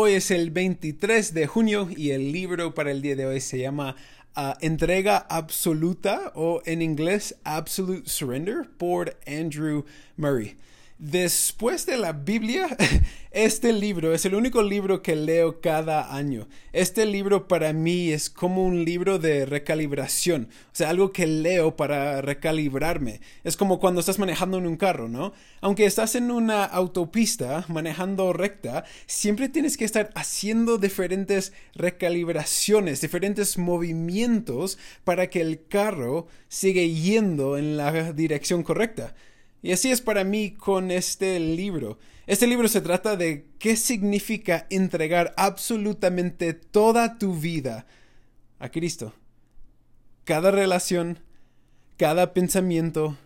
Hoy es el 23 de junio y el libro para el día de hoy se llama uh, Entrega Absoluta o en inglés Absolute Surrender por Andrew Murray. Después de la Biblia, este libro es el único libro que leo cada año. Este libro para mí es como un libro de recalibración, o sea, algo que leo para recalibrarme. Es como cuando estás manejando en un carro, ¿no? Aunque estás en una autopista manejando recta, siempre tienes que estar haciendo diferentes recalibraciones, diferentes movimientos para que el carro siga yendo en la dirección correcta. Y así es para mí con este libro. Este libro se trata de qué significa entregar absolutamente toda tu vida a Cristo. Cada relación, cada pensamiento,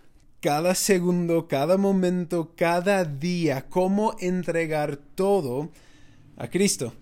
cada segundo, cada momento, cada día, cómo entregar todo a Cristo.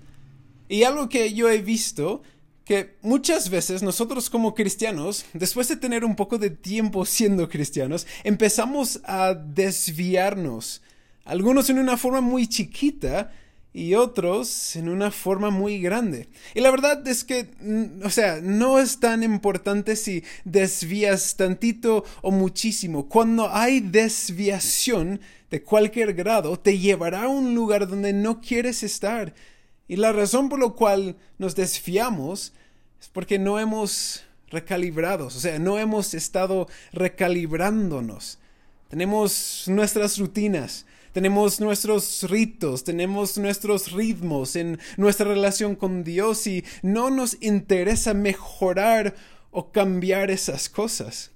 Y algo que yo he visto que muchas veces nosotros como cristianos, después de tener un poco de tiempo siendo cristianos, empezamos a desviarnos. Algunos en una forma muy chiquita y otros en una forma muy grande. Y la verdad es que, mm, o sea, no es tan importante si desvías tantito o muchísimo. Cuando hay desviación de cualquier grado, te llevará a un lugar donde no quieres estar. Y la razón por la cual nos desviamos es porque no hemos recalibrado, o sea, no hemos estado recalibrándonos. Tenemos nuestras rutinas, tenemos nuestros ritos, tenemos nuestros ritmos en nuestra relación con Dios y no nos interesa mejorar o cambiar esas cosas.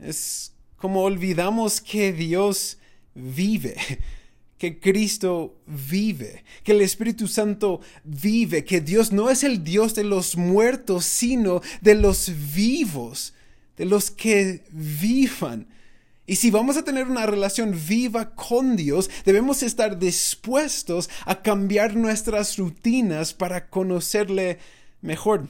Es como olvidamos que Dios vive que Cristo vive, que el Espíritu Santo vive, que Dios no es el Dios de los muertos, sino de los vivos, de los que vivan. Y si vamos a tener una relación viva con Dios, debemos estar dispuestos a cambiar nuestras rutinas para conocerle mejor.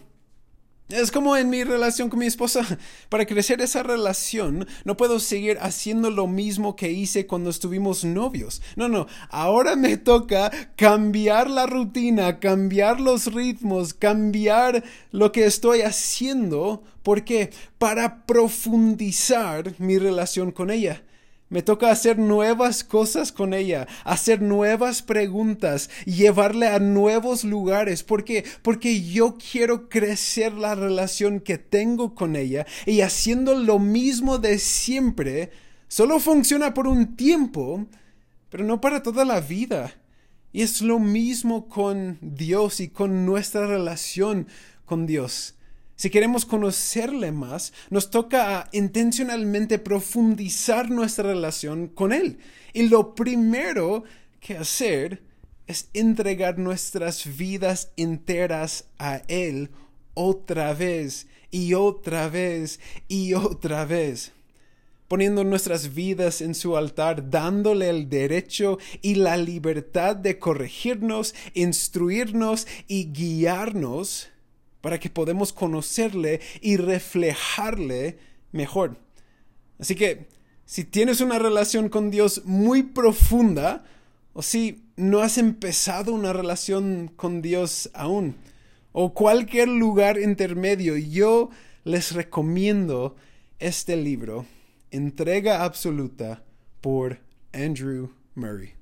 Es como en mi relación con mi esposa. Para crecer esa relación, no puedo seguir haciendo lo mismo que hice cuando estuvimos novios. No, no. Ahora me toca cambiar la rutina, cambiar los ritmos, cambiar lo que estoy haciendo. ¿Por qué? Para profundizar mi relación con ella. Me toca hacer nuevas cosas con ella, hacer nuevas preguntas, llevarle a nuevos lugares. ¿Por qué? Porque yo quiero crecer la relación que tengo con ella y haciendo lo mismo de siempre, solo funciona por un tiempo, pero no para toda la vida. Y es lo mismo con Dios y con nuestra relación con Dios. Si queremos conocerle más, nos toca intencionalmente profundizar nuestra relación con Él. Y lo primero que hacer es entregar nuestras vidas enteras a Él otra vez y otra vez y otra vez poniendo nuestras vidas en su altar, dándole el derecho y la libertad de corregirnos, instruirnos y guiarnos para que podamos conocerle y reflejarle mejor. Así que si tienes una relación con Dios muy profunda, o si no has empezado una relación con Dios aún, o cualquier lugar intermedio, yo les recomiendo este libro, Entrega Absoluta, por Andrew Murray.